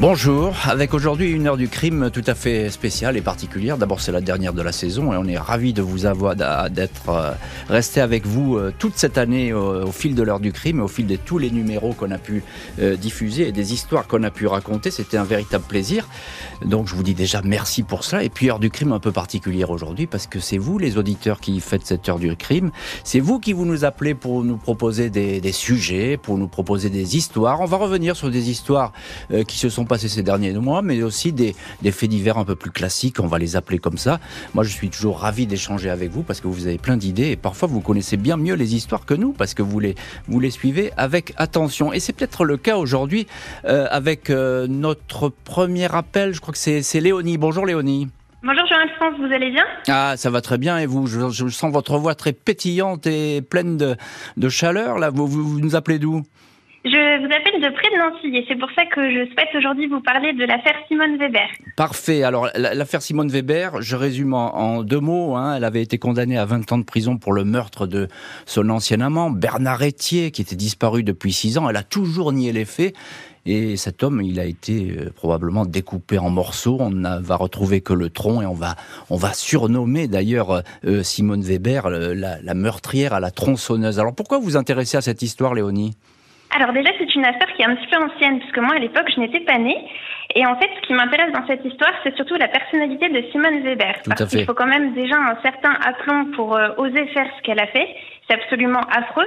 Bonjour, avec aujourd'hui une heure du crime tout à fait spéciale et particulière. D'abord c'est la dernière de la saison et on est ravi de vous avoir d'être euh, resté avec vous euh, toute cette année au, fil de l'heure du crime au fil de tous les numéros qu'on a pu euh, diffuser et des histoires qu'on a pu raconter. C'était un véritable plaisir. Donc je vous dis déjà merci pour cela et puis heure du crime un peu particulière aujourd'hui parce que c'est vous les auditeurs qui faites cette heure du crime. C'est vous qui vous nous appelez pour nous proposer des, des, sujets, pour nous proposer des histoires. On va revenir sur des histoires qui se sont passé ces derniers mois, mais aussi des, faits divers un peu plus classiques, on va les appeler comme ça. Moi, je suis toujours ravi d'échanger avec vous parce que vous avez plein d'idées et parfois vous connaissez bien mieux les histoires que nous parce que vous les, vous les suivez avec attention. Et c'est peut-être le cas aujourd'hui euh, avec euh, notre premier appel, je crois que c'est Léonie. Bonjour Léonie. Bonjour Jean-Alphonse, vous allez bien? Ah, ça va très bien et vous je, sens votre voix très pétillante et pleine de, de chaleur. Là, vous, vous nous appelez d'où? Je vous appelle de près de Nancy et c'est pour ça que je souhaite aujourd'hui vous parler de l'affaire Simone Weber. Parfait. Alors, l'affaire Simone Weber, je résume en, deux mots. Hein. Elle avait été condamnée à 20 ans de prison pour le meurtre de son ancien amant, Bernard Etier, qui était disparu depuis 6 ans. Elle a toujours nié les faits. Et cet homme, il a été euh, probablement découpé en morceaux. On ne va retrouver que le tronc et on va, on va surnommer d'ailleurs euh, Simone Weber la, la meurtrière à la tronçonneuse. Alors pourquoi vous intéressez à cette histoire, Léonie? Alors déjà, c'est une affaire qui est un petit peu ancienne, puisque moi, à l'époque, je n'étais pas née. Et en fait, ce qui m'intéresse dans cette histoire, c'est surtout la personnalité de Simone Weber. parce qu'il faut quand même déjà un certain aplomb pour euh, oser faire ce qu'elle a fait. C'est absolument affreux.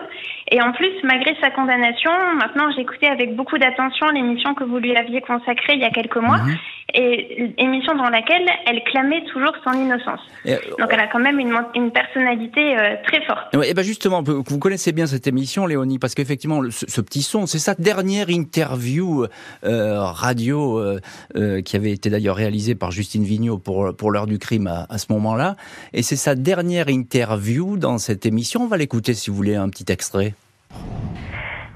Et en plus, malgré sa condamnation, maintenant écouté avec beaucoup d'attention l'émission que vous lui aviez consacrée il y a quelques mois, mhm. et émission dans laquelle elle clamait toujours son innocence. Euh, Donc elle a quand même une, une personnalité euh, très forte. et ben justement, vous connaissez bien cette émission, Léonie, parce qu'effectivement, ce, petit son, c'est sa dernière interview euh, radio qui avait été d'ailleurs réalisée par Justine Vignot pour, pour l'heure du crime à, à ce moment-là. Et c'est sa dernière interview dans cette émission. On va l'écouter si vous voulez un petit extrait.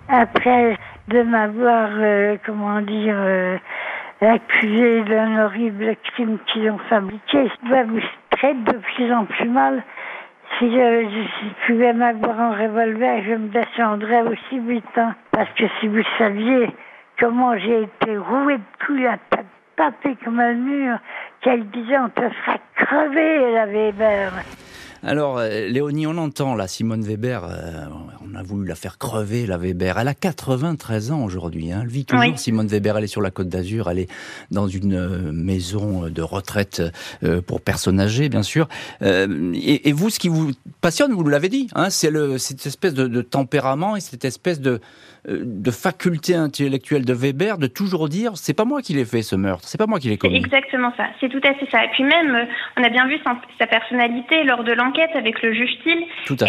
Après de m'avoir, euh, comment dire, euh, accusé d'un horrible crime qu'ils ont fabriqué, je dois vous traiter de plus en plus mal. Si je, pouvais m'avoir un revolver, je me descendrais aussi vite. Hein. Parce que si vous saviez comment j'ai été roué de coups à tapé comme un mur, qu'elle disait on te fera crever, la Weber. Alors, euh, Léonie, on entend là, Simone Weber, euh, on a voulu la faire crever, la Weber. Elle a 93 ans aujourd'hui. Hein. Elle vit toujours, Simone Weber. Elle est sur la côte d'Azur. Elle est dans une euh, maison de retraite pour personnes âgées, bien sûr. Et, vous, ce qui vous passionne, vous l'avez dit, hein, c'est cette espèce de, de, tempérament et cette espèce de, de faculté intellectuelle de Weber de toujours dire c'est pas moi qui l'ai fait ce meurtre, c'est pas moi qui l'ai commis. Exactement ça, c'est tout à fait ça. Et puis même, on a bien vu sa personnalité lors de l'enquête avec le juge Thiel.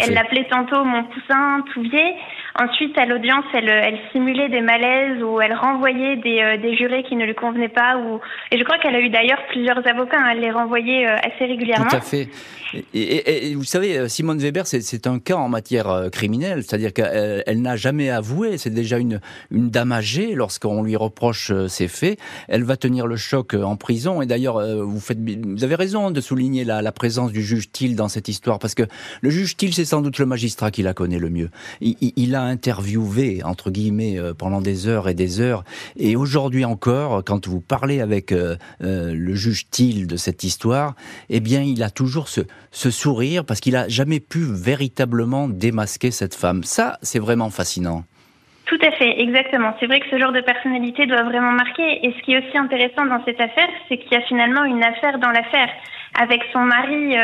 Elle l'appelait tantôt mon poussin Touvier. Ensuite, à l'audience, elle, elle, simulait des malaises ou elle renvoyait des, euh, des, jurés qui ne lui convenaient pas. Ou... Et je crois qu'elle a eu d'ailleurs plusieurs avocats. Hein. Elle les renvoyait euh, assez régulièrement. Tout à fait. Et, vous savez, euh, Simone Weber, c'est un cas en matière criminelle. C'est-à-dire qu'elle n'a jamais avoué. C'est déjà une, une dame âgée. Lorsqu'on lui reproche ses faits, elle va tenir le choc en prison. Et d'ailleurs, vous, vous avez raison de souligner la, la présence du juge Thiel dans cette histoire. Parce que le juge Thiel, c'est sans doute le magistrat qui la connaît le mieux. Il, il a interviewé, entre guillemets, euh, pendant des heures et des heures. Et aujourd'hui encore, quand vous parlez avec euh, euh, le juge Thiel de cette histoire, eh bien, il a toujours ce, ce sourire parce qu'il a jamais pu véritablement démasquer cette femme. Ça, c'est vraiment fascinant. Tout à fait, exactement. C'est vrai que ce genre de personnalité doit vraiment marquer. Et ce qui est aussi intéressant dans cette affaire, c'est qu'il y a finalement une affaire dans l'affaire. Avec son mari,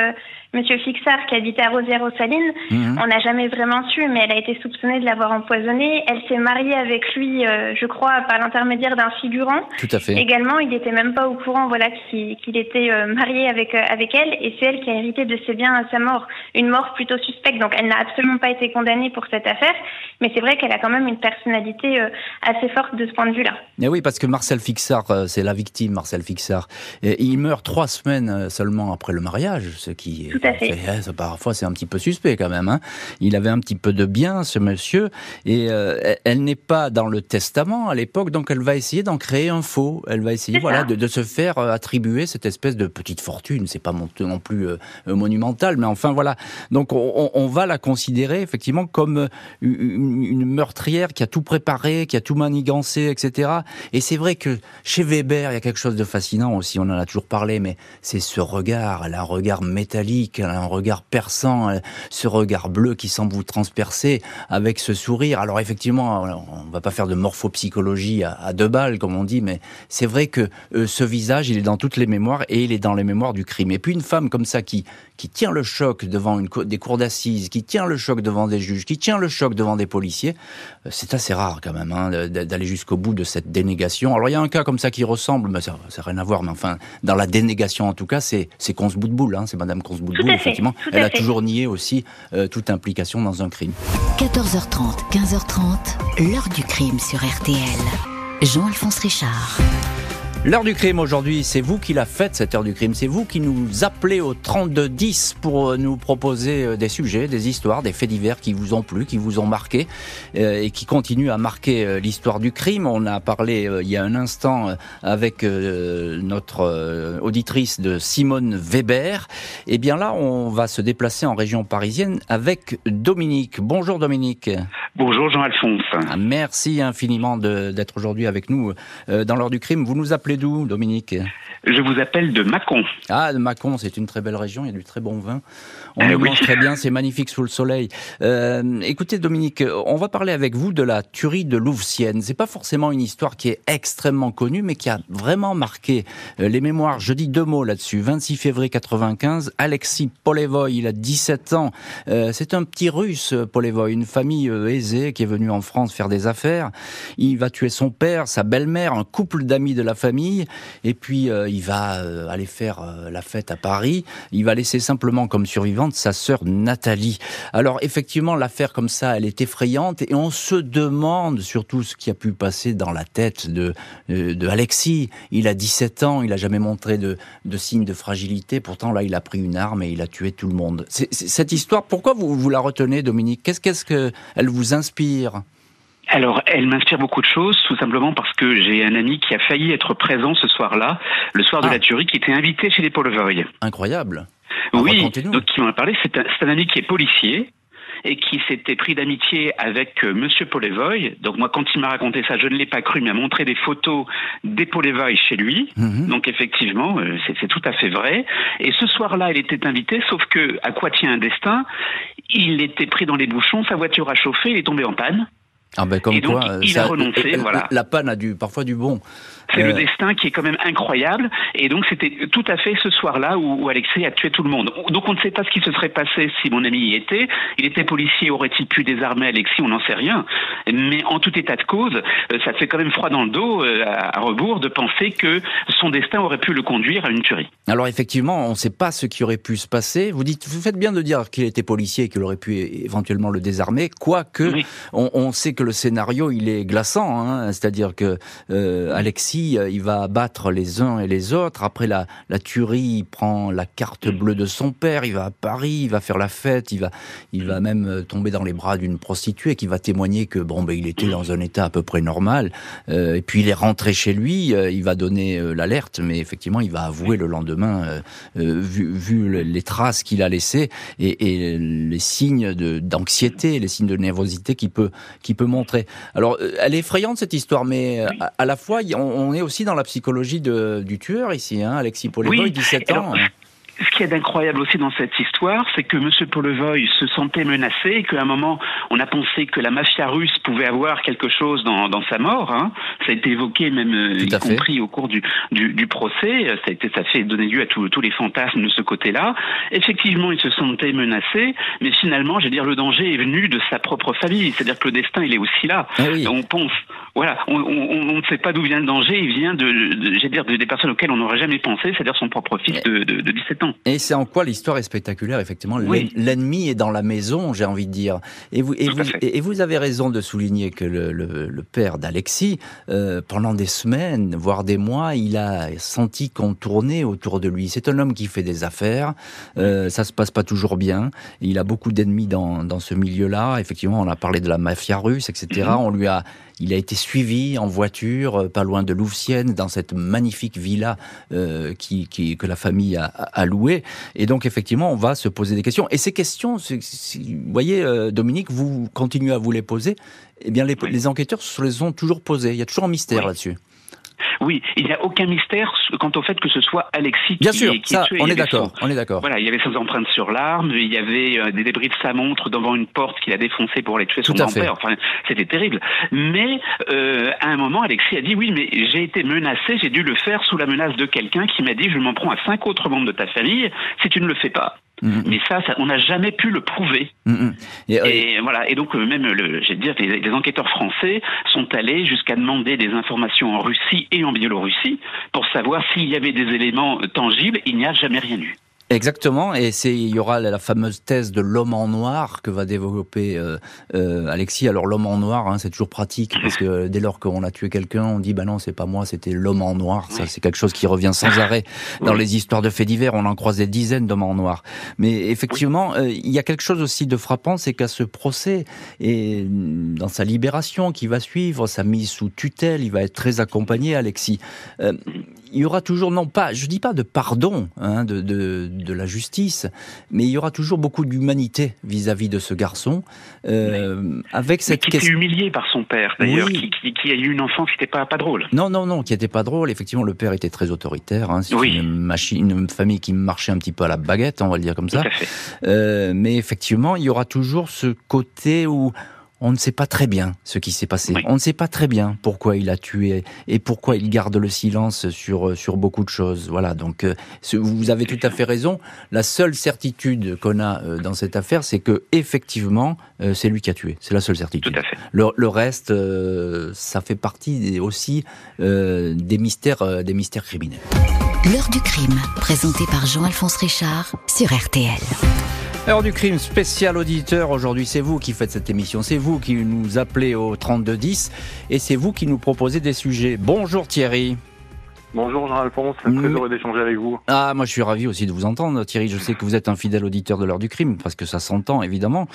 Monsieur Fixard, qui habitait à Rosière-aux-Salines, mhm. on n'a jamais vraiment su, mais elle a été soupçonnée de l'avoir empoisonné. Elle s'est mariée avec lui, euh, je crois, par l'intermédiaire d'un figurant. Tout à fait. Également, il n'était même pas au courant, voilà, qu'il était euh, marié avec euh, avec elle, et c'est elle qui a hérité de ses biens à sa mort. Une mort plutôt suspecte, donc elle n'a absolument pas été condamnée pour cette affaire, mais c'est vrai qu'elle a quand même une personnalité assez forte de ce point de vue-là. Mais oui, parce que Marcel Fixard, c'est la victime, Marcel Fixard. Et il meurt trois semaines seulement après le mariage, ce qui Tout à fait. Eh, parfois, c'est un petit peu suspect quand même. Hein. Il avait un petit peu de bien, ce monsieur, et euh, elle n'est pas dans le testament à l'époque, donc elle va essayer d'en créer un faux. Elle va essayer, voilà, de, se faire euh, attribuer cette espèce de petite fortune. C'est pas non plus euh, monumental, mais enfin voilà. Donc on, va la considérer effectivement comme une, une, meurtrière qui a tout préparé, qui a tout manigancé, etc. Et c'est vrai que chez Weber, il y a quelque chose de fascinant aussi. On en a toujours parlé, mais c'est ce regard. Elle a un regard métallique, a un regard perçant, ce regard bleu qui semble vous transpercer avec ce sourire. Alors effectivement, on va pas faire de morphopsychologie à, deux balles, comme on dit, mais c'est vrai que euh, ce visage, il est dans toutes les mémoires et il est dans les mémoires du crime. Et puis une femme comme ça qui, qui tient le choc devant une, des cours d'assises, qui tient le choc devant des juges, qui tient le choc devant des policiers, euh, c'est assez rare quand même hein, d'aller jusqu'au bout de cette dénégation. Alors il y a un cas comme ça qui ressemble, mais ça n'a rien à voir, mais enfin, dans la dénégation en tout cas, c'est Conce Boutboul, hein, c'est Madame Conce Boutboul, effectivement. Elle a toujours nié aussi euh, toute implication dans un crime. 14h30, 15h30, l'heure du crime sur RTL. Jean-Alphonse Richard. L'heure du crime aujourd'hui, c'est vous qui la faites cette heure du crime. C'est vous qui nous appelez au 3210 pour euh, nous proposer euh, des sujets, des histoires, des faits divers qui vous ont plu, qui vous ont marqué euh, et qui continuent à marquer l'histoire du crime. On a parlé il y a un instant avec notre auditrice de Simone Weber. Et eh bien là, on va se déplacer en région parisienne avec Dominique. Bonjour Dominique. Bonjour Jean-Alphonse. Ah, merci infiniment d'être aujourd'hui avec nous dans l'heure du crime. Vous nous appelez d'où, Dominique? Je vous appelle de Mâcon. Ah, de Mâcon, c'est une très belle région, il y a du très bon vin. On eh mange très bien, c'est magnifique sous le soleil. Euh, écoutez, Dominique, on va parler avec vous de la tuerie de Louvciennes. C'est pas forcément une histoire qui est extrêmement connue, mais qui a vraiment marqué euh, les mémoires. Je dis deux mots là-dessus. 26 février 95, Alexis Polevoy, il a 17 ans. Euh, c'est un petit russe, Polevoy, une famille aisée qui est venue en France faire des affaires. Il va tuer son père, sa belle-mère, un couple d'amis de la famille, et puis il va aller faire la fête à Paris. Il va laisser simplement comme survivant sa sœur Nathalie. Alors effectivement, l'affaire comme ça, elle est effrayante et on se demande surtout ce qui a pu passer dans la tête de, de, Alexis. Il a 17 ans, il a jamais montré de, de signes de fragilité. Pourtant là, il a pris une arme et il a tué tout le monde. cette histoire, pourquoi vous, vous la retenez, Dominique? Qu'est-ce qu'est-ce que elle vous inspire? Alors, elle m'inspire beaucoup de choses, tout simplement parce que j'ai un ami qui a failli être présent ce soir-là, le soir de ah. la tuerie, qui était invité chez les Paul Incroyable. Oui, donc qui m'en a parlé. C'est un, un, ami qui est policier et qui s'était pris d'amitié avec euh, Monsieur Polevoy. Donc moi, quand il m'a raconté ça, je ne l'ai pas cru, mais il m'a montré des photos des Polevoy chez lui. Mhm. Donc effectivement, euh, c'est tout à fait vrai. Et ce soir-là, il était invité, sauf que à quoi tient un destin? Il était pris dans les bouchons, sa voiture a chauffé, il est tombé en panne. Ah ben comme et donc, il a renoncé. voilà. La panne a du parfois du bon. C'est le euh. destin qui est quand même incroyable. Et donc, c'était tout à fait ce soir-là où, Alexei a tué tout le monde. Donc, on ne sait pas ce qui se serait passé si mon ami y était. Il était policier, aurait-il pu désarmer Alexis? On n'en sait rien. Mais en tout état de cause, euh, ça fait quand même froid dans le dos, euh, à rebours, de penser que son destin aurait pu le conduire à une tuerie. Alors, effectivement, on ne sait pas ce qui aurait pu se passer. Vous dites, vous faites bien de dire qu'il était policier et qu'il aurait pu éventuellement le désarmer, quoique on, sait que le scénario, il est glaçant. Hein. C'est-à-dire que Alexis euh, il va abattre les uns et les autres. Après la, la tuerie, il prend la carte mm. bleue de son père, il va à Paris, il va faire la fête, il va, il va même euh, tomber dans les bras d'une prostituée qui va témoigner que bon, ben, il était mm. dans un état à peu près normal. Euh, et puis il est rentré chez lui, il va donner l'alerte, mais effectivement, il va avouer le lendemain, vu, vu, les traces qu'il a laissées et, et les signes d'anxiété, les signes de nervosité qu'il peut, qu'il peut montrer. Alors, elle est effrayante cette histoire, mais à, la fois, on on est aussi dans la psychologie du tueur ici, hein, Alexis Polevoy, 17 ans. Ce qui est incroyable aussi dans cette histoire, c'est que M. Polevoy se sentait menacé et qu'à un moment, on a pensé que la mafia russe pouvait avoir quelque chose dans, sa mort. Hein. Ça a été évoqué même, euh, y compris au cours du, du, procès. Ça a, été, ça fait donné lieu à tous les fantasmes de ce côté-là. Effectivement, il se sentait menacé, mais finalement, je veux dire, le danger est venu de sa propre famille. C'est-à-dire que le destin, il est aussi là. Ah on pense, Voilà, on, ne sait pas d'où vient le danger, il vient de, dire, des personnes auxquelles on n'aurait jamais pensé, c'est-à-dire son propre fils de, 17 ans. Et c'est en quoi l'histoire est spectaculaire, effectivement? L'ennemi est dans la maison, j'ai envie de dire. Et vous, et vous, et vous, avez raison de souligner que le, père d'Alexis, euh, pendant des semaines, voire des mois, il a senti qu'on tournait autour de lui. C'est un homme qui fait des affaires, euh, ça se passe pas toujours bien, il a beaucoup d'ennemis dans, dans ce milieu-là. Effectivement, on a parlé de la mafia russe, etc. Mhm. On lui a il a été suivi en voiture, euh, pas loin de Louvciennes, dans cette magnifique villa euh, qui, qui, que la famille a, a louée. Et donc, effectivement, on va se poser des questions. Et ces questions, vous voyez, euh, Dominique, vous continuez à vous les poser. Eh bien, les, les enquêteurs se les ont toujours posées. Il y a toujours un mystère là-dessus. Oui, il n'y a aucun mystère quant au fait que ce soit Alexis Bien sûr, ça, on est d'accord, on est d'accord. Voilà, il y avait ses empreintes sur l'arme, il y avait euh, des débris de sa montre devant une porte qu'il a défoncée pour aller tuer son grand-père. Enfin, c'était terrible. Mais euh, à un moment, Alexis a dit oui, mais j'ai été menacé, j'ai dû le faire sous la menace de quelqu'un qui m'a dit je m'en prends à cinq autres membres de ta famille si tu ne le fais pas. Mais ça, on n'a jamais pu le prouver. Mm-hmm. Et, voilà. Et donc euh, même, le, j'ai dire, les, les, enquêteurs français sont allés jusqu'à demander des informations en Russie et en Biélorussie pour savoir s'il y avait des éléments tangibles. Il n'y a jamais rien eu. Exactement, et c'est il y aura la fameuse thèse de l'homme en noir que va développer euh, euh, Alexis. Alors l'homme en noir, hein, c'est toujours pratique parce que dès lors qu'on a tué quelqu'un, on dit bah non c'est pas moi, c'était l'homme en noir. Ça c'est quelque chose qui revient sans arrêt dans les histoires de faits divers. On en croise des dizaines d'hommes en noir. Mais effectivement, euh, il y a quelque chose aussi de frappant, c'est qu'à ce procès et dans sa libération qui va suivre, sa mise sous tutelle, il va être très accompagné, Alexis. Il y aura toujours non pas, je dis pas de pardon hein, de, de, de, la justice, mais il y aura toujours beaucoup d'humanité vis-à-vis de ce garçon, euh, avec cette mais qui était humilié par son père d'ailleurs, qui, qui, qui, a eu une enfance qui n'était pas pas drôle. Non non non, qui n'était pas drôle. Effectivement, le père était très autoritaire. Hein, c'est une machine, une famille qui marchait un petit peu à la baguette, on va le dire comme ça. Euh, mais effectivement, il y aura toujours ce côté où on ne sait pas très bien ce qui s'est passé. On ne sait pas très bien pourquoi il a tué et pourquoi il garde le silence sur sur beaucoup de choses. Voilà. Donc euh, vous avez tout à fait raison. La seule certitude qu'on a euh, dans cette affaire, c'est que effectivement, euh, c'est lui qui a tué. C'est la seule certitude. Tout à fait. Le, reste, ça fait partie aussi des mystères des mystères criminels. L'heure du crime, présenté par Jean-Alphonse Richard sur RTL. Heure du crime spécial auditeur. Aujourd'hui, c'est vous qui faites cette émission. C'est vous qui nous appelez au 3210 et c'est vous qui nous proposez des sujets. Bonjour Thierry. Bonjour Jean-Alphonse, très heureux d'échanger avec vous. Ah, moi je suis ravi aussi de vous entendre Thierry. Je sais que vous êtes un fidèle auditeur de l'heure du crime, parce que ça s'entend évidemment,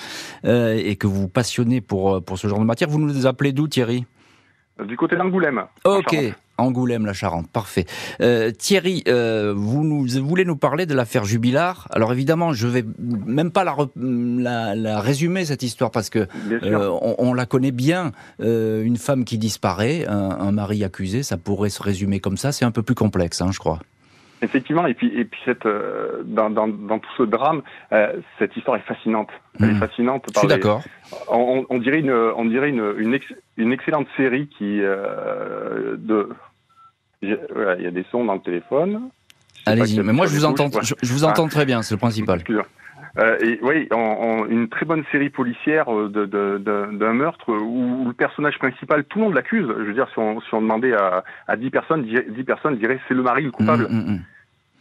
euh, et que vous vous passionnez pour, euh, pour ce genre de matière. Vous nous appelez d'où Thierry? Du côté d'Angoulême. Ok, Angoulême, la Charente, parfait. Euh, Thierry, euh, vous, nous, voulez nous parler de l'affaire Jubilard? Alors évidemment, je vais même pas la, la, résumer cette histoire parce que euh, on, la connaît bien. une femme qui disparaît, un, mari accusé, ça pourrait se résumer comme ça. C'est un peu plus complexe, hein, je crois. Effectivement, et puis, et puis cette, dans, dans, dans, tout ce drame, cette histoire est fascinante. Elle est hmm. fascinante. je suis d'accord. On, on, dirait une, on dirait une, une, une excellente série qui de il y a des sons dans le téléphone. Allez-y, mais moi je vous entends, je, vous entends très bien, c'est le principal. Euh, et, oui, une très bonne série policière euh, d'un meurtre où, le personnage principal, tout le monde l'accuse. Je veux dire, si on, si on demandait à, à 10 personnes, 10, personnes diraient c'est le mari le coupable. Mm, mm, mm.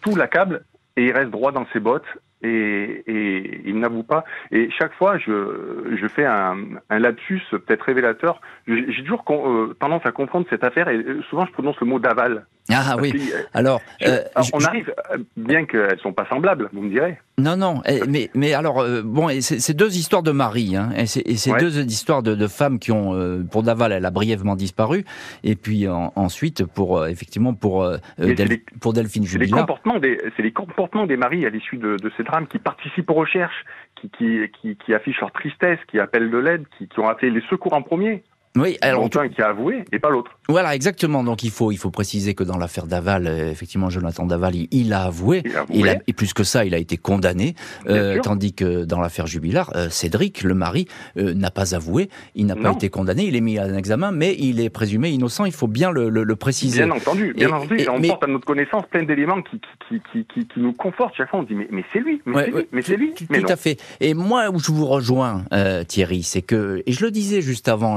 Tout l'accable et il reste droit dans ses bottes et, et il n'avoue pas. Et chaque fois, je, je fais un, un lapsus peut-être révélateur. J'ai toujours euh, tendance à comprendre cette affaire et euh, souvent je prononce le mot d'aval. Ah oui. alors, euh, on arrive, bien qu'elles sont pas semblables, vous me direz. Non, non. Eh, mais, mais alors, euh, bon, c'est deux histoires de mari, hein, et c'est deux histoires de, de, femmes qui ont, euh, pour Daval, elle a brièvement disparu, et puis ensuite pour effectivement pour pour Delphine C'est les comportements des, c'est les comportements des maris à l'issue de, de, ces drames qui participent aux recherches, qui qui, qui, qui affichent leur tristesse, qui appellent de l'aide, qui, qui ont appelé les secours en premier. Oui, alors qui a avoué et pas l'autre. Voilà, exactement. Donc il faut il faut préciser que dans l'affaire Daval, euh, effectivement, Jonathan Daval, il, a avoué. Il a et plus que ça, il a été condamné. Euh, tandis que dans l'affaire Jubilard, euh, Cédric, le mari, n'a pas avoué. Il n'a pas été condamné. Il est mis à un examen, mais il est présumé innocent. Il faut bien le, le, préciser. Bien entendu, bien entendu. on porte à notre connaissance plein d'éléments qui qui, qui, qui, qui, nous confortent. Chaque fois, on dit mais, mais c'est lui, mais c'est lui, mais c'est lui. Tout, à fait. Et moi, où je vous rejoins, Thierry, c'est que et je le disais juste avant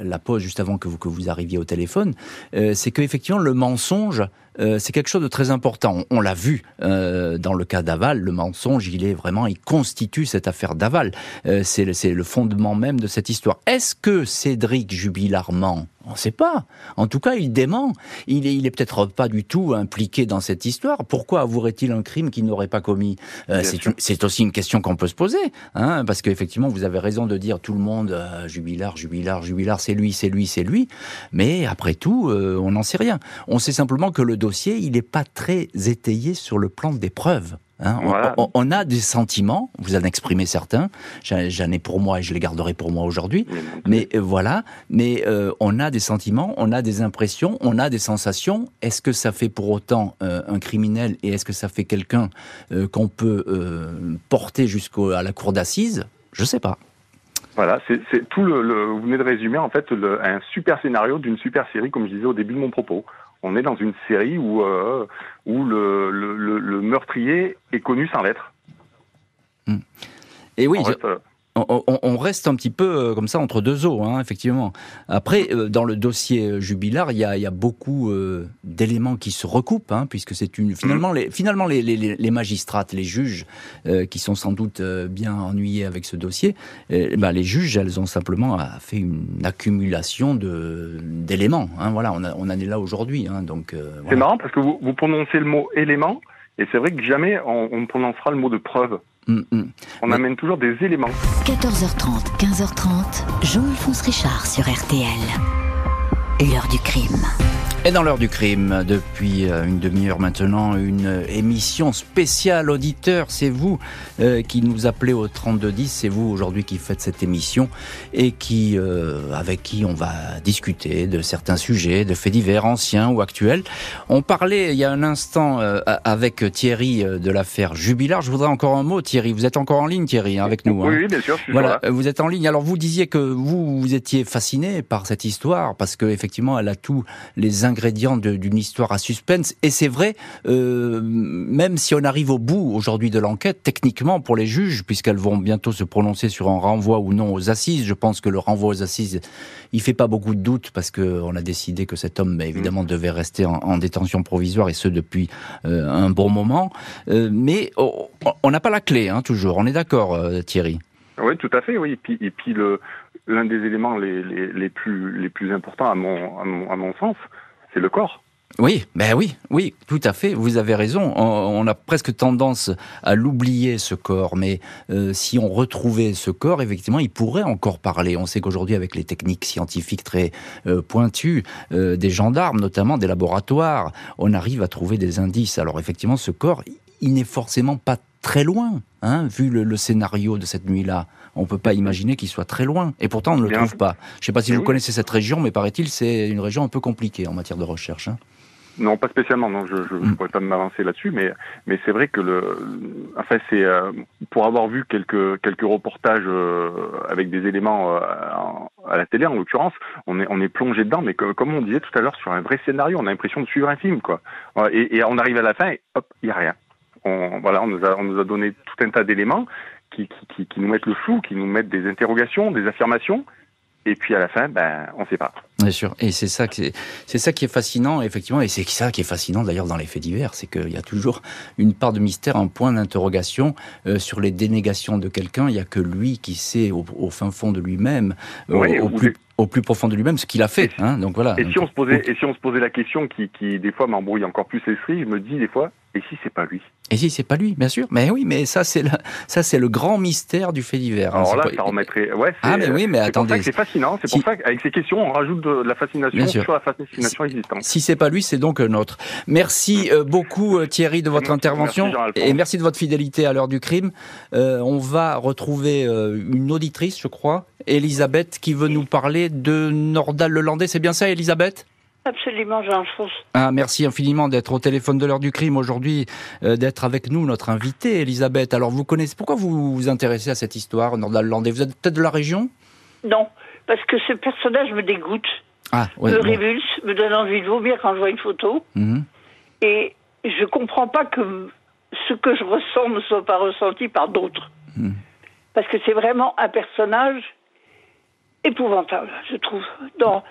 la pause juste avant que vous, que vous arriviez au téléphone, c'est qu'effectivement le mensonge euh, c'est quelque chose de très important. On, l'a vu euh, dans le cas d'Aval, le mensonge, il est vraiment, il constitue cette affaire d'Aval. Euh, c'est le fondement même de cette histoire. Est-ce que Cédric Jubilarment on ne sait pas. En tout cas, il dément. Il est, il est peut-être pas du tout impliqué dans cette histoire. Pourquoi avouerait-il un crime qu'il n'aurait pas commis? Euh, C'est aussi une question qu'on peut se poser, hein, parce qu'effectivement, vous avez raison de dire tout le monde euh, jubilard, jubilard, jubilard, c'est lui, c'est lui, c'est lui. Mais après tout, euh, on n'en sait rien. On sait simplement que le dossier, il n'est pas très étayé sur le plan des preuves. Hein, on, a des sentiments, vous en exprimez certains, j'en ai pour moi et je les garderai pour moi aujourd'hui, mais euh, voilà, mais euh, on a des sentiments, on a des impressions, on a des sensations. Est-ce que ça fait pour autant euh, un criminel et est-ce que ça fait quelqu'un qu'on peut porter jusqu'à la cour d'assises? Je ne sais pas. Voilà, c'est tout le, Vous venez de résumer en fait un super scénario d'une super série, comme je disais au début de mon propos on est dans une série où, euh, où le, le, meurtrier est connu sans l'être. Hmm. Et oui, on, reste un petit peu euh, comme ça entre deux eaux, hein, effectivement. Après, euh, dans le dossier euh, Jubilar, il y a, beaucoup d'éléments qui se recoupent, hein, puisque c'est une finalement les finalement les, les, magistrates, les juges, qui sont sans doute bien ennuyés avec ce dossier, ben, les juges, elles ont simplement fait une accumulation de d'éléments. Hein, voilà, on, en est là aujourd'hui. donc c'est marrant parce que vous, vous prononcez le mot élément, et c'est vrai que jamais on, on prononcera le mot de preuve. Mm, mm. On amène toujours des éléments. 14h30, 15h30, Jean-Alphonse Richard sur RTL. L'heure du crime. Et dans l'heure du crime, depuis euh, une demi-heure maintenant, une émission spéciale auditeur. C'est vous euh, qui nous appelez au 3210. C'est vous aujourd'hui qui faites cette émission et qui, euh, avec qui on va discuter de certains sujets, de faits divers anciens ou actuels. On parlait il y a un instant avec Thierry de l'affaire Jubilar. Je voudrais encore un mot, Thierry. Vous êtes encore en ligne, Thierry, hein, avec nous. Hein. Oui, bien sûr. voilà, vous êtes en ligne. Alors vous disiez que vous, vous étiez fasciné par cette histoire parce que effectivement, elle a tous les ingrédients d'une histoire à suspense. Et c'est vrai, euh, même si on arrive au bout aujourd'hui de l'enquête, techniquement pour les juges, puisqu'elles vont bientôt se prononcer sur un renvoi ou non aux assises, je pense que le renvoi aux assises, il fait pas beaucoup de doutes parce qu'on a décidé que cet homme, évidemment, devait rester en, détention provisoire et ce depuis euh, un bon moment. Euh, mais on n'a pas la clé, hein, toujours. On est d'accord, Thierry. Oui, tout à fait, oui. Et puis, et puis le, l'un des éléments les, les, les, plus, les plus importants à mon, à mon, à mon sens, c'est le corps. Oui, ben oui, oui, tout à fait. Vous avez raison. On, a presque tendance à l'oublier ce corps, mais euh, si on retrouvait ce corps, effectivement, il pourrait encore parler. On sait qu'aujourd'hui, avec les techniques scientifiques très euh, pointues, euh, des gendarmes, notamment des laboratoires, on arrive à trouver des indices. Alors effectivement, ce corps, il n'est forcément pas très loin, hein, vu le, le scénario de cette nuit-là on ne peut pas imaginer qu'il soit très loin. Et pourtant, on ne le trouve pas. Je ne sais pas si vous connaissez cette région, mais paraît-il, c'est une région un peu compliquée en matière de recherche. Hein. Non, pas spécialement. Non, je ne mm. pourrais pas m'avancer là-dessus, mais mais c'est vrai que le, enfin c'est euh, pour avoir vu quelques quelques reportages euh, avec des éléments euh, à la télé en l'occurrence, on est on est plongé dedans, mais comme on disait tout à l'heure sur un vrai scénario, on a l'impression de suivre un film, quoi. Et, et on arrive à la fin et hop, il y a rien. On, voilà, on nous a on nous a donné tout un tas d'éléments qui, qui, qui, nous mettent le flou, qui nous mettent des interrogations, des affirmations, et puis à la fin, ben, on ne sait pas. Bien sûr, et c'est ça, c'est ça qui est fascinant, effectivement, et c'est ça qui est fascinant d'ailleurs dans les faits divers, c'est qu'il y a toujours une part de mystère, un point d'interrogation euh, sur les dénégations de quelqu'un. Il n'y a que lui qui sait au, fin fond de lui-même, euh, au, plus, au plus profond de lui-même, ce qu'il a fait. Hein, donc voilà. Et si on se posait, et si on se posait la question qui, qui des fois m'embrouille encore plus l'esprit, je me dis des fois, et si c'est pas lui? Et si c'est pas lui, bien sûr. Mais oui, mais ça c'est le, ça c'est le grand mystère du fait divers. Hein. Alors là, ça remettrait. Ouais, ah mais oui, mais attendez. C'est fascinant. C'est pour ça qu'avec ces questions, on rajoute de la fascination sur la fascination existante. Si c'est pas lui, c'est donc un autre. Merci euh, beaucoup euh, Thierry de votre intervention et merci de votre fidélité à l'heure du crime. Euh, on va retrouver une auditrice, je crois, Elisabeth, qui veut nous parler de Nordal Lelandais. C'est bien ça, Elisabeth? Absolument, Jean-François. Ah, merci infiniment d'être au téléphone de l'heure du crime aujourd'hui, euh, d'être avec nous, notre invitée, Elisabeth. Alors, vous connaissez, pourquoi vous vous intéressez à cette histoire, Nordal Landais Vous êtes peut-être de la région? Non, parce que ce personnage me dégoûte, ah, me révulse, me donne envie de vomir quand je vois une photo. Mhm. Et je comprends pas que ce que je ressens ne soit pas ressenti par d'autres. Mhm. Parce que c'est vraiment un personnage épouvantable, je trouve, dans,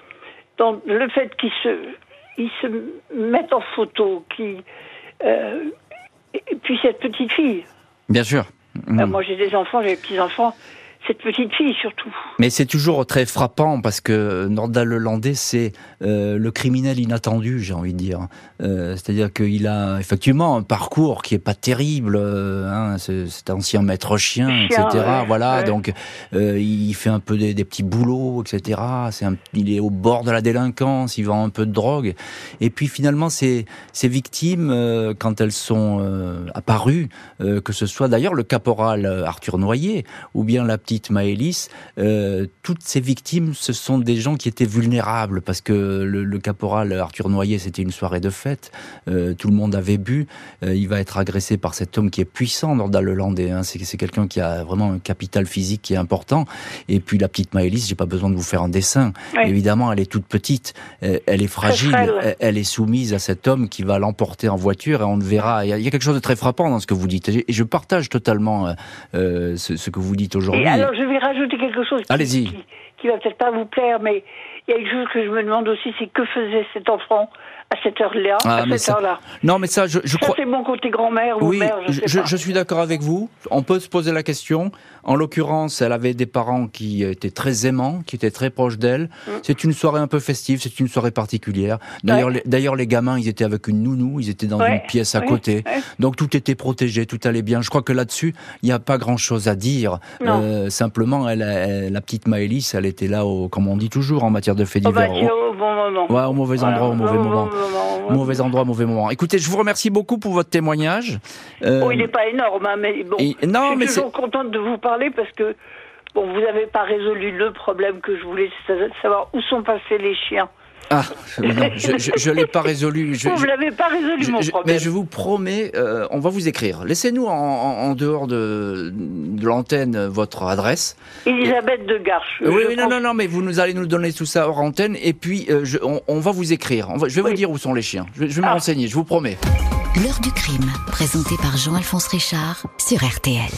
dans le fait qu'ils se, ils se mettent en photo, qui, euh, et puis cette petite fille. Bien sûr. moi j'ai des enfants, j'ai des petits-enfants cette petite fille surtout. Mais c'est toujours très frappant parce que Nordal Lelandais, c'est euh, le criminel inattendu, j'ai envie de dire. Euh, c'est-à-dire qu'il a effectivement un parcours qui est pas terrible. Euh, hein, c'est ancien maître chien, etc. voilà, donc il fait un peu des, petits boulots, etc. Il est au bord de la délinquance, il vend un peu de drogue. Et puis finalement, ces, ces victimes, quand elles sont apparues, que ce soit d'ailleurs le caporal Arthur Noyer ou bien la petite Maëlys, euh, toutes ces victimes, ce sont des gens qui étaient vulnérables parce que le, caporal Arthur Noyer, c'était une soirée de fête, euh, tout le monde avait bu, euh, il va être agressé par cet homme qui est puissant, Nordal Lelandais, hein, c'est quelqu'un qui a vraiment un capital physique qui est important. Et puis la petite Maëlys, j'ai pas besoin de vous faire un dessin. Évidemment, elle est toute petite, elle est fragile, elle, est soumise à cet homme qui va l'emporter en voiture et on le verra. Il y, a, quelque chose de très frappant dans ce que vous dites et je partage totalement ce, ce, que vous dites aujourd'hui. Alors je vais rajouter quelque chose qui, qui, va peut-être pas vous plaire, mais il y a une chose que je me demande aussi, c'est que faisait cet enfant à cette heure-là, ah, à cette heure-là. Non, mais ça, je, je ça, crois. C'est mon côté grand-mère ou oui, mère, je, je, je, suis d'accord avec vous. On peut se poser la question. En l'occurrence, elle avait des parents qui étaient très aimants, qui étaient très proches d'elle. Mm. C'est une soirée un peu festive, c'est une soirée particulière. D'ailleurs, les, d'ailleurs, les gamins, ils étaient avec une nounou, ils étaient dans une pièce à côté. Donc tout était protégé, tout allait bien. Je crois que là-dessus, il n'y a pas grand-chose à dire. Euh, simplement, elle, la petite Maëlys, elle était là, au, comme on dit toujours en matière de faits divers. au, bon moment. Ouais, au mauvais endroit, au mauvais moment. Mauvais endroit, mauvais moment. Écoutez, je vous remercie beaucoup pour votre témoignage. Euh... Oh, il n'est pas énorme, hein, mais bon. non, je suis toujours contente de vous parler parce que bon, vous n'avez pas résolu le problème que je voulais savoir où sont passés les chiens. Ah, je ne l'ai pas résolu. Je, vous ne l'avez pas résolu, mon problème. Mais je vous promets, euh, on va vous écrire. Laissez-nous en, dehors de, de l'antenne votre adresse. Elisabeth de Garche. Oui, non, non, non, mais vous nous allez nous donner tout ça hors antenne et puis euh, on, va vous écrire. je vais vous dire où sont les chiens. Je, vais me ah. renseigner, je vous promets. L'heure du crime, présenté par Jean-Alphonse Richard sur RTL.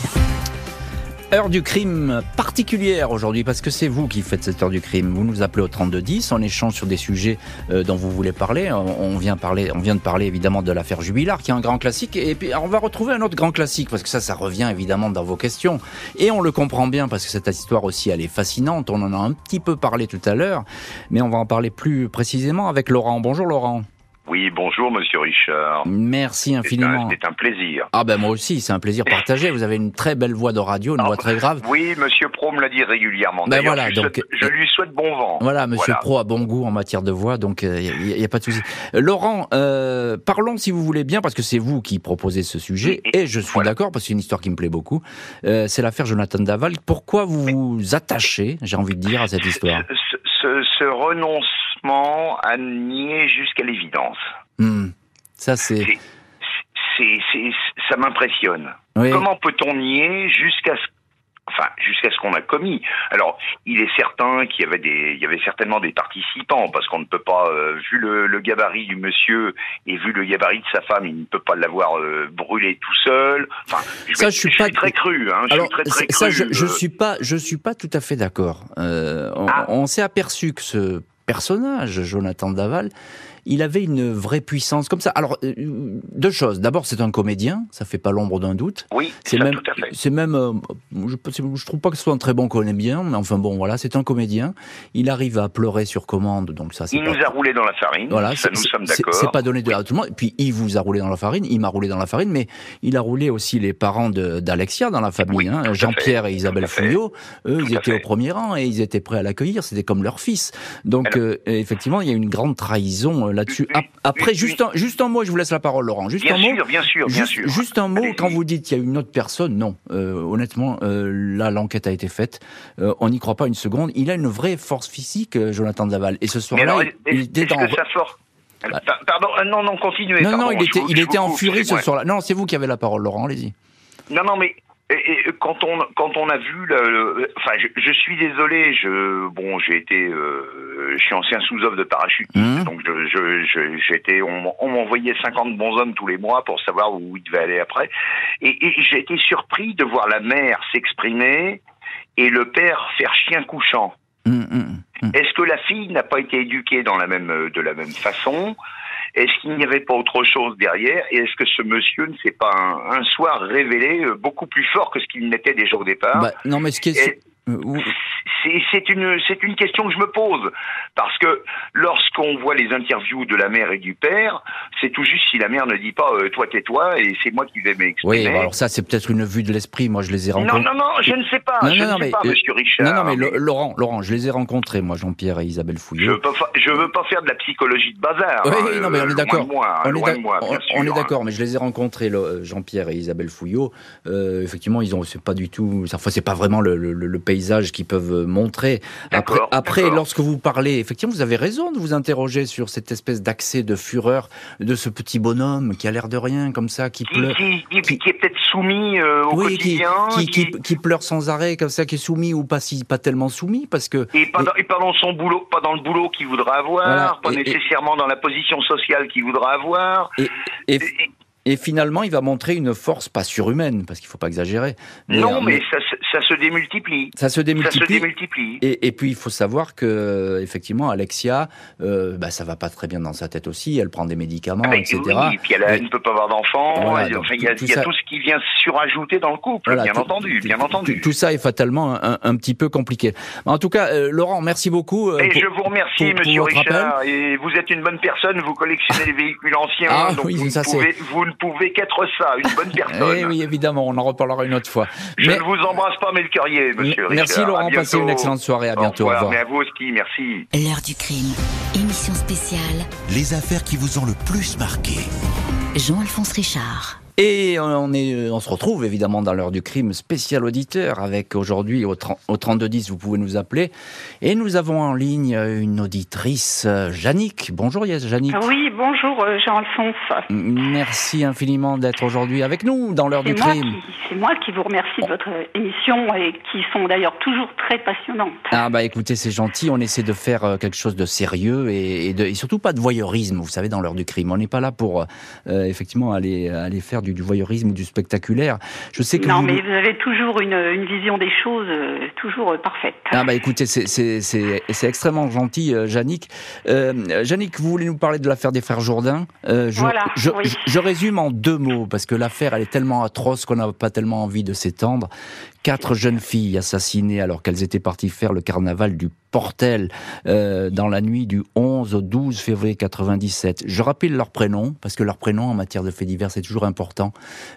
Heure du crime particulière aujourd'hui parce que c'est vous qui faites cette heure du crime. Vous nous appelez au 3210, on échange sur des sujets euh, dont vous voulez parler. On vient parler, on vient de parler évidemment de l'affaire Jubilard qui est un grand classique et puis on va retrouver un autre grand classique parce que ça, ça revient évidemment dans vos questions et on le comprend bien parce que cette histoire aussi elle est fascinante. On en a un petit peu parlé tout à l'heure, mais on va en parler plus précisément avec Laurent. Bonjour Laurent. Oui, bonjour Monsieur Richard. Merci infiniment. C'est un, plaisir. Ah ben moi aussi, c'est un plaisir partagé. Vous avez une très belle voix de radio, une ah, voix très grave. Oui, Monsieur Pro me l'a dit régulièrement. Ben voilà, je, donc, je lui souhaite bon vent. Voilà, Monsieur Pro a bon goût en matière de voix, donc il euh, n'y a, pas de souci. Laurent, euh, parlons si vous voulez bien, parce que c'est vous qui proposez ce sujet, et, je suis d'accord, parce que c'est une histoire qui me plaît beaucoup. Euh, c'est l'affaire Jonathan Daval. Pourquoi vous vous attachez, j'ai envie de dire, à cette histoire? Ce, ce à nier jusqu'à l'évidence. Hmm. Ça, c'est... Ça m'impressionne. Comment peut-on nier jusqu'à ce enfin jusqu'à ce qu'on a commis? Alors, il est certain qu'il y avait des, il y avait certainement des participants parce qu'on ne peut pas, euh, vu le, gabarit du monsieur et vu le gabarit de sa femme, il ne peut pas l'avoir euh, brûlé tout seul. Enfin, je, ça, je suis pas très cru. Hein, je suis très, très ça, je, je, euh. suis pas, je suis pas tout à fait d'accord. on, ah. on s'est aperçu que ce personnage, Jonathan Daval, il avait une vraie puissance comme ça. Alors, euh, deux choses. D'abord, c'est un comédien, ça fait pas l'ombre d'un doute. Oui, c'est même, c'est même, euh, je, je, trouve pas que ce soit un très bon comédien, mais enfin bon, voilà, c'est un comédien. Il arrive à pleurer sur commande, donc ça. Il nous a roulé dans la farine. Voilà, ça, nous sommes d'accord. C'est pas donné de à tout le monde. Et puis il vous a roulé dans la farine, il m'a roulé dans la farine, mais il a roulé aussi les parents d'Alexia dans la famille, hein, Jean-Pierre et Isabelle Fouillot. Eux, ils étaient au premier rang et ils étaient prêts à l'accueillir. C'était comme leur fils. Donc euh, effectivement, il y a une grande trahison là-dessus. Après, juste un, juste un mot, je vous laisse la parole, Laurent. Juste bien un sûr, mot. Bien sûr, bien sûr. Juste un mot, quand vous dites qu'il y a une autre personne, non. Euh, honnêtement, euh, là, l'enquête a été faite. Euh, on n'y croit pas une seconde. Il a une vraie force physique, Jonathan Daval. Et ce soir-là, il, était force... Bah. Pardon, non, non, continuez. Non, non, il était, il était en furie ce soir-là. Non, c'est vous qui avez la parole, Laurent, allez-y. Non, non, mais et, quand on quand on a vu le, enfin je, suis désolé je bon j'ai été euh, je suis ancien sous-off de parachutiste mmh. donc je j'étais on, on m'envoyait 50 bons hommes tous les mois pour savoir où il devait aller après. Et, j'ai été surpris de voir la mère s'exprimer et le père faire chien couchant. Est-ce que la fille n'a pas été éduquée dans la même, de la même façon? Est-ce qu'il n'y avait pas autre chose derrière Et est-ce que ce monsieur ne s'est pas un, soir révélé beaucoup plus fort que ce qu'il n'était déjà au départ bah, Non, mais ce qui est c'est une, c'est une question que je me pose. Parce que lorsqu'on voit les interviews de la mère et du père, c'est tout juste si la mère ne dit pas euh, toi tais-toi et c'est moi qui vais m'exprimer. Oui, alors ça c'est peut-être une vue de l'esprit. Moi je les ai rencontrés. Non, non, non, je ne sais pas. Non, je non, ne sais pas, euh, Monsieur Richard. Non, non, mais, Laurent, Laurent, je les ai rencontrés, moi, Jean-Pierre et Isabelle Fouillot. Je ne veux pas faire de la psychologie de bazar. Oui, hein, non, mais on est d'accord. On, est d'accord, mais je les ai rencontrés, Jean-Pierre et Isabelle Fouillot. Euh, effectivement, ils ont, c'est pas du tout, enfin, c'est pas vraiment le, le, le paysage qu'ils peuvent montrer. Après, après lorsque vous parlez, effectivement, vous avez raison de vous interroger sur cette espèce d'accès de fureur de ce petit bonhomme qui a l'air de rien, comme ça, qui, pleure. Qui, est peut-être soumis euh, au quotidien. Qui, pleure sans arrêt, comme ça, qui est soumis ou pas, si, pas tellement soumis, parce que. Et pas, Dans, son boulot, pas dans le boulot qu'il voudra avoir, pas nécessairement dans la position sociale qu'il voudra avoir. et, et finalement, il va montrer une force pas surhumaine, parce qu'il ne faut pas exagérer. non, mais, ça, ça, se démultiplie. Ça se démultiplie. Et, et, puis, il faut savoir que, effectivement, Alexia, euh, bah, ça va pas très bien dans sa tête aussi. Elle prend des médicaments, etc. Oui, et puis elle, ne peut pas avoir d'enfants. il y a, tout, y a tout, ce qui vient surajouter dans le couple, bien entendu, bien entendu. Tout, ça est fatalement un, petit peu compliqué. En tout cas, euh, Laurent, merci beaucoup. Euh, et je vous remercie, Monsieur Richard. Et vous êtes une bonne personne. Vous collectionnez les véhicules anciens. Ah, donc oui, vous, ça, pouvez, vous pouvez qu'être ça, une bonne personne. Eh oui, évidemment, on en reparlera une autre fois. Je ne vous embrasse pas, monsieur Merci Laurent, passez une excellente soirée, à bientôt. Au revoir. Mais à vous aussi, merci. L'heure du crime, émission spéciale. Les affaires qui vous ont le plus marqué. Jean-Alphonse Richard. Et on, est, on se retrouve évidemment dans l'heure du crime spécial auditeur avec aujourd'hui au, 3210, vous pouvez nous appeler. Et nous avons en ligne une auditrice, Jannick. Bonjour Yes, Jannick. Oui, bonjour euh, Jean-Alphonse. Merci infiniment d'être aujourd'hui avec nous dans l'heure du crime. C'est moi qui vous remercie de votre émission et qui sont d'ailleurs toujours très passionnantes. Ah bah écoutez, c'est gentil, on essaie de faire euh, quelque chose de sérieux et, de, surtout pas de voyeurisme, vous savez, dans l'heure du crime. On n'est pas là pour euh, effectivement aller, aller faire du, voyeurisme ou du spectaculaire. Je sais que non, mais vous avez toujours une, vision des choses euh, toujours euh, parfaite. Ah bah écoutez, c'est extrêmement gentil, euh, Jannick. Euh, Jannick, vous voulez nous parler de l'affaire des frères Jourdain? Je, voilà, je, je, résume en deux mots, parce que l'affaire, elle est tellement atroce qu'on n'a pas tellement envie de s'étendre. Quatre jeunes filles assassinées alors qu'elles étaient parties faire le carnaval du Portel euh, dans la nuit du 11 au 12 février 97. Je rappelle leurs prénoms parce que leur prénom en matière de faits divers c'est toujours important.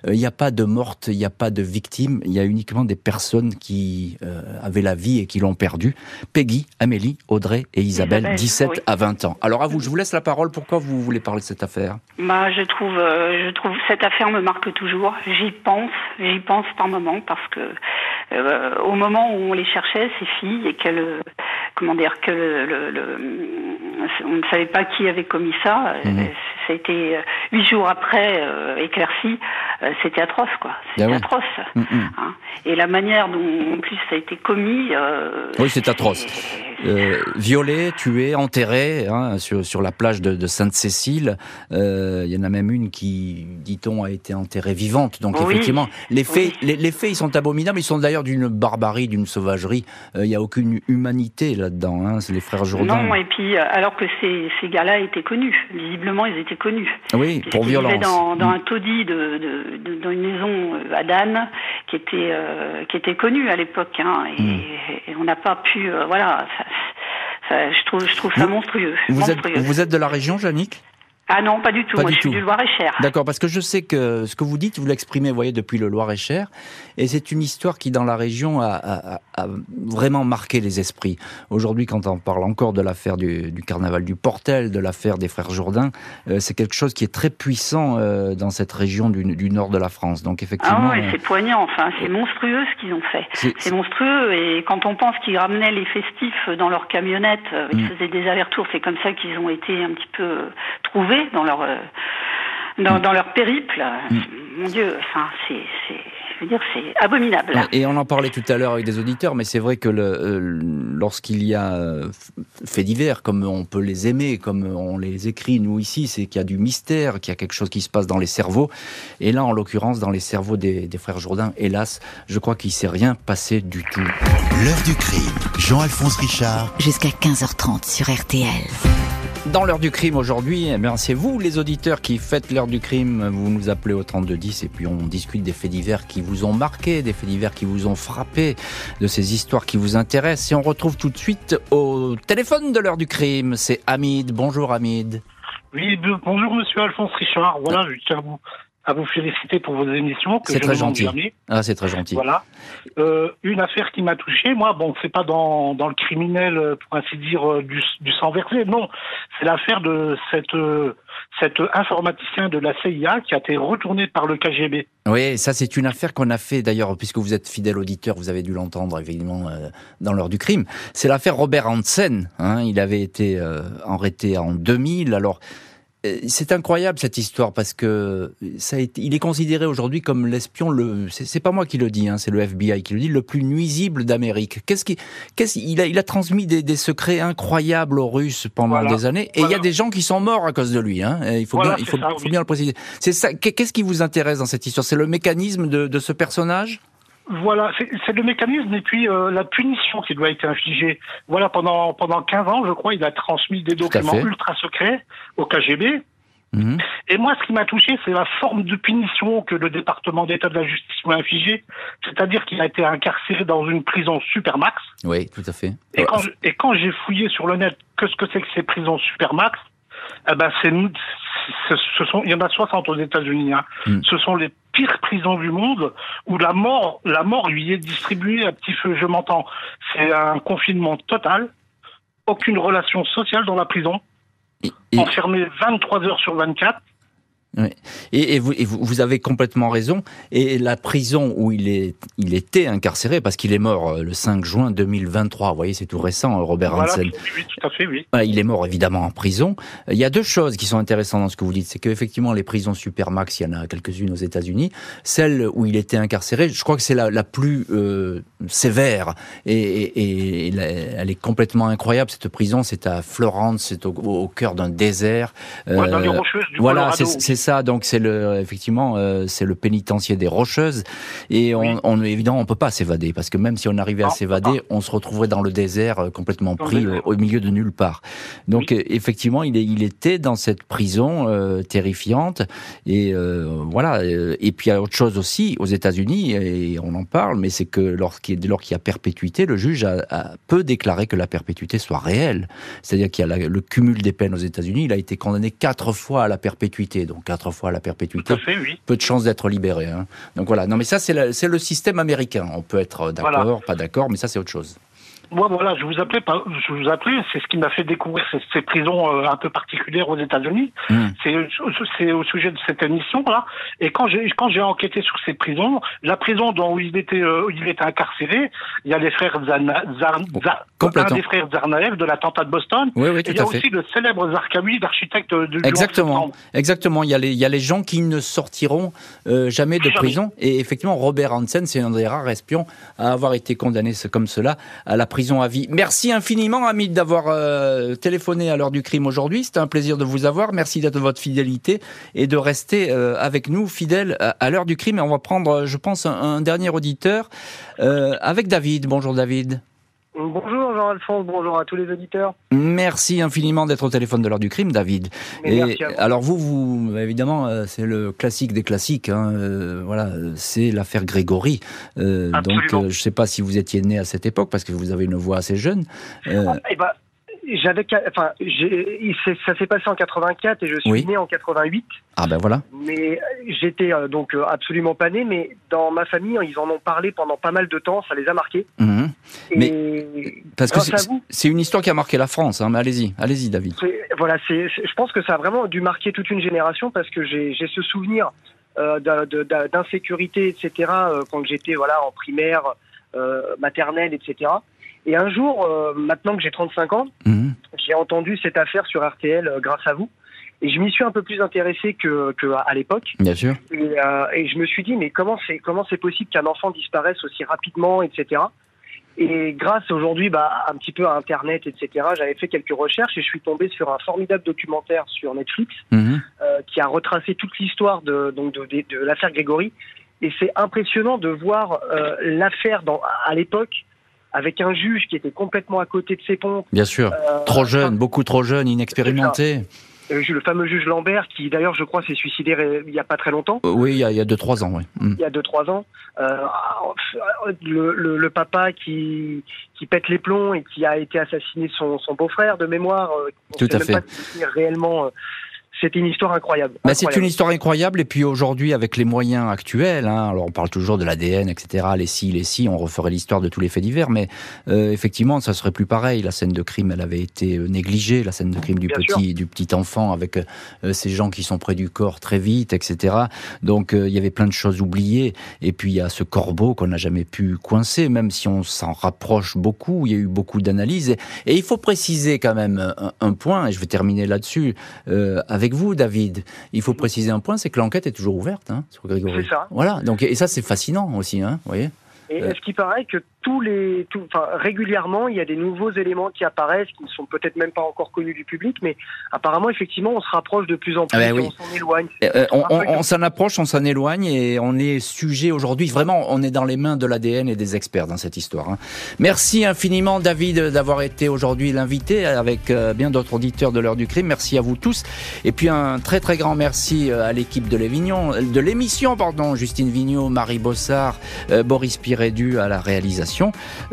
Euh, il n'y a pas de mortes, il n'y a pas de victimes, il y a uniquement des personnes qui euh, avaient la vie et qui l'ont perdue. Peggy, Amélie, Audrey et Isabelle, 17 à 20 ans. Alors à vous, je vous laisse la parole. Pourquoi vous voulez parler de cette affaire? Bah, je trouve, je trouve cette affaire me marque toujours. J'y pense, j'y pense par moment parce que euh, au moment où on les cherchait, ces filles, et qu'elles, comment dire, que le, on ne savait pas qui avait commis ça. Euh, mhm. Ça a été euh, huit jours après éclairci. C'était atroce, quoi. C'était ah atroce. Mhm. Hein. Et la manière dont, en plus, ça a été commis. oui, c'est atroce. Euh, violée, tuée, enterrée hein, sur, sur, la plage de, de Sainte-Cécile. Euh, il y en a même une qui, dit-on, a été enterrée vivante. Donc effectivement, les faits, les, les, faits, ils sont abominables. Ils sont d'ailleurs d'une barbarie, d'une sauvagerie. Euh, il n'y a aucune humanité là-dedans. Hein, c'est les frères Jourdain. Non, et puis alors que ces, ces gars-là étaient connus, visiblement ils étaient connus. Oui, pour violence. Ils dans, dans un taudis de, de, de, dans une maison à Dan qui était qui était connue à l'époque. Hein, et, hmm. et, on n'a pas pu, voilà. Ça, je trouve, je trouve ça monstrueux. Vous, Êtes, vous êtes de la région, Jannick ah non, pas du tout. Moi, je suis du Loir-et-Cher. D'accord, parce que je sais que ce que vous dites, vous l'exprimez, vous voyez, depuis le Loir-et-Cher, et c'est une histoire qui, dans la région, a, vraiment marqué les esprits. Aujourd'hui, quand on parle encore de l'affaire du, carnaval du Portel, de l'affaire des frères Jourdain, euh, c'est quelque chose qui est très puissant euh, dans cette région du, nord de la France. Donc, effectivement. Ah oui, c'est poignant. Enfin, c'est monstrueux ce qu'ils ont fait. C'est monstrueux. Et quand on pense qu'ils ramenaient les festifs dans leur camionnette, euh, ils mm. faisaient des allers-retours. C'est comme ça qu'ils ont été un petit peu trouvés dans leur dans, mm. dans leur périple. Mm. Mon Dieu, enfin, c'est je veux dire, c'est abominable. Et on en parlait tout à l'heure avec des auditeurs, mais c'est vrai que le, lorsqu'il y a faits divers, comme on peut les aimer, comme on les écrit nous ici, c'est qu'il y a du mystère, qu'il y a quelque chose qui se passe dans les cerveaux. Et là, en l'occurrence, dans les cerveaux des, des frères Jourdain, hélas, je crois qu'il s'est rien passé du tout. L'heure du crime, Jean-Alphonse Richard. Jusqu'à 15h30 sur RTL. Dans l'heure du crime aujourd'hui, eh c'est vous les auditeurs qui faites l'heure du crime. Vous nous appelez au 3210 et puis on discute des faits divers qui vous ont marqué, des faits divers qui vous ont frappé, de ces histoires qui vous intéressent. Et on retrouve tout de suite au téléphone de l'heure du crime. C'est Hamid. Bonjour Hamid. Oui, bonjour Monsieur Alphonse Richard. Voilà, je tiens à vous à vous féliciter pour vos émissions. C'est très gentil. Ah, c'est très gentil. Voilà. Euh, une affaire qui m'a touché, moi, bon, c'est pas dans, dans le criminel, euh, pour ainsi dire, euh, du, du sang versé, non. C'est l'affaire de cette, cet informaticien de la CIA qui a été retourné par le KGB. Oui, ça c'est une affaire qu'on a fait d'ailleurs, puisque vous êtes fidèle auditeur, vous avez dû l'entendre évidemment dans l'heure du crime. C'est l'affaire Robert Hansen. Hein, il avait été arrêté en 2000. Alors euh, c'est incroyable cette histoire parce que ça été, il est considéré aujourd'hui comme l'espion le c'est pas moi qui le dis hein, c'est le FBI qui le dit le plus nuisible d'Amérique. Qu'est-ce qui qu'est-ce il a il a transmis des, des secrets incroyables aux Russes pendant des années et il y a des gens qui sont morts à cause de lui hein. Il faut bien il faut, faut bien le préciser. C'est ça qu'est-ce qui vous intéresse dans cette histoire? C'est le mécanisme de, de ce personnage? Voilà, c'est le mécanisme et puis euh, la punition qui doit être infligée. Voilà, pendant pendant 15 ans, je crois, il a transmis des documents ultra secrets au KGB. Mhm. Et moi, ce qui m'a touché, c'est la forme de punition que le département d'État de la justice m'a infligée, c'est-à-dire qu'il a été incarcéré dans une prison supermax. Oui, tout à fait. Et quand, j'ai fouillé sur le net, que ce que c'est que ces prisons supermax, eh ben c'est ce sont, il y en a 60 aux États-Unis. Hein. Mm. Ce sont les pires prisons du monde où la mort, la mort lui est distribuée à petit feu. Je m'entends. C'est un confinement total, aucune relation sociale dans la prison, enfermé 23 heures sur 24. Et, vous, vous, avez complètement raison. Et la prison où il, est, il était incarcéré, parce qu'il est mort euh, le 5 juin 2023, vous voyez, c'est tout récent, euh, Robert Hansen. Oui, tout à fait, oui. Il est mort évidemment en prison. Il y a deux choses qui sont intéressantes dans ce que vous dites. C'est qu'effectivement, les prisons Supermax, il y en a quelques-unes aux États-Unis. Celle où il était incarcéré, je crois que c'est la, la, plus euh, sévère. Et, elle est complètement incroyable, cette prison. C'est à Florence, c'est au, cœur d'un désert. Ouais, dans les rocheuses du Voilà, c'est ça. Donc c'est le effectivement euh, c'est le pénitencier des Rocheuses et on, on évidemment on peut pas s'évader parce que même si on arrivait à s'évader, on se retrouverait dans le désert euh, complètement pris euh, au milieu de nulle part. Donc effectivement, il, est, il était dans cette prison terrifiante et voilà. Et puis il y a autre chose aussi aux États-Unis et on en parle, mais c'est que lorsqu'il lors qu'il y a perpétuité, le juge a, a, peut déclarer que la perpétuité soit réelle. C'est-à-dire qu'il y a le cumul des peines aux États-Unis. Il a été condamné quatre fois à la perpétuité, donc quatre fois à la perpétuité. Peu de chances d'être libéré. Hein. Donc voilà. Non, mais ça, c'est le système américain. On peut être d'accord, pas d'accord, mais ça, c'est autre chose. Moi, voilà, je vous appelais, je vous appelais, c'est ce qui m'a fait découvrir ces, prisons euh, un peu particulières aux États-Unis. Hmm. C'est au sujet de cette émission là. Et quand j'ai quand j'ai enquêté sur ces prisons, la prison dont il était euh, il était incarcéré, il y a les frères Zana, oh, un des frères Zarnaev de l'attentat de Boston. Oui, oui, tout et il y a aussi le célèbre Zarqawi, d'architecte de Exactement, exactement. Il y a les il y a les gens qui ne sortiront euh, jamais de prison. Et effectivement, Robert Hansen, c'est un des rares espions à avoir été condamné comme cela à la Merci infiniment, Hamid, d'avoir euh, téléphoné à l'heure du crime aujourd'hui. C'était un plaisir de vous avoir. Merci de votre fidélité et de rester euh, avec nous, fidèles à, l'heure du crime. Et on va prendre, je pense, un, dernier auditeur euh, avec David. Bonjour, David. Bonjour Jean-Alphonse, bonjour à tous les auditeurs. Merci infiniment d'être au téléphone de l'heure du crime, David. Et alors vous, vous évidemment, euh, c'est le classique des classiques. Hein, euh, voilà, c'est l'affaire Grégory. Euh, donc, je ne sais pas si vous étiez né à cette époque parce que vous avez une voix assez jeune. Ah, eh ben, j'avais, enfin, ça s'est passé en 84 et je suis né en 88. Ah ben voilà. Mais j'étais euh, donc euh, absolument pas né, mais dans ma famille, ils en ont parlé pendant pas mal de temps, ça les a marqués. Mhm. mais parce que c'est une histoire qui a marqué la France. Hein, mais allez-y, allez-y, David. Voilà, c'est, je pense que ça a vraiment dû marquer toute une génération parce que j'ai ce souvenir euh, d'insécurité, etc. quand j'étais voilà en primaire, maternelle, etc. Et un jour, euh, maintenant que j'ai 35 ans, mhm. j'ai entendu cette affaire sur RTL euh, grâce à vous. Et je m'y suis un peu plus intéressé que, que à l'époque. Bien sûr. Et, euh, et, je me suis dit, mais comment c'est comment c'est possible qu'un enfant disparaisse aussi rapidement, etc. Et grâce aujourd'hui, bah, un petit peu à Internet, etc. J'avais fait quelques recherches et je suis tombé sur un formidable documentaire sur Netflix mhm. qui a retracé toute l'histoire de donc de, de, de l'affaire Grégory. Et c'est impressionnant de voir l'affaire à l'époque avec un juge qui était complètement à côté de ses pompes. Bien sûr, euh, trop jeune, beaucoup trop jeune, inexpérimenté. Euh, le fameux juge Lambert, qui d'ailleurs, je crois, s'est suicidé il n'y a pas très longtemps. Euh, oui, il y a 2-3 ans, oui. Mm. Il y a 2-3 ans. Euh, le, le, le, papa qui, qui pète les plombs et qui a été assassiné son, son beau-frère de mémoire. Tout à fait. Pas réellement c'était une histoire incroyable. Mais c'est une histoire incroyable. Et puis aujourd'hui, avec les moyens actuels, hein, alors on parle toujours de l'ADN, etc., les si, les si, on referait l'histoire de tous les faits divers, mais euh, effectivement, ça serait plus pareil. La scène de crime, elle avait été euh, négligée, la scène de crime du petit, du petit enfant, avec euh, ces gens qui sont près du corps très vite, etc. Donc il y avait plein de choses oubliées. Et puis il y a ce corbeau qu'on n'a jamais pu coincer, même si on s'en rapproche beaucoup. Il y a eu beaucoup d'analyses. Et, il faut préciser quand même un, un, point, et je vais terminer là-dessus, avec avec vous, David. Il faut préciser un point, c'est que l'enquête est toujours ouverte hein, sur Grégory. C'est ça. Voilà. Donc, et ça, c'est fascinant aussi, hein, vous voyez. Et est-ce qu'il paraît que tous les, tout, enfin, régulièrement, il y a des nouveaux éléments qui apparaissent, qui ne sont peut-être même pas encore connus du public, mais apparemment, effectivement, on se rapproche de plus en plus, ah ben on s'en éloigne. Euh, euh, on, s'en approche, on s'en éloigne, et on est sujet aujourd'hui. Vraiment, on est dans les mains de l'ADN et des experts dans cette histoire. Hein. Merci infiniment, David, d'avoir été aujourd'hui l'invité avec euh, bien d'autres auditeurs de l'heure du crime. Merci à vous tous, et puis un très très grand merci à l'équipe de de l'émission, pardon, Justine Vignot, Marie Bossard, Boris Pirédu à la réalisation.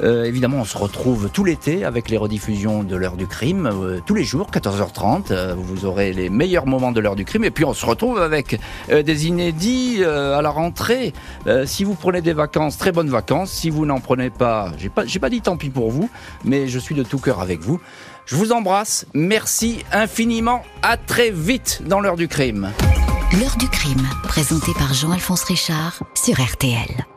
Euh, évidemment, on se retrouve tout l'été avec les rediffusions de l'heure du crime, euh, tous les jours, 14h30. Euh, vous aurez les meilleurs moments de l'heure du crime. Et puis, on se retrouve avec des inédits à la rentrée. si vous prenez des vacances, très bonnes vacances. Si vous n'en prenez pas, j'ai pas, pas dit tant pis pour vous, mais je suis de tout cœur avec vous. Je vous embrasse. Merci infiniment. À très vite dans l'heure du crime. L'heure du crime, présentée par Jean-Alphonse Richard sur RTL.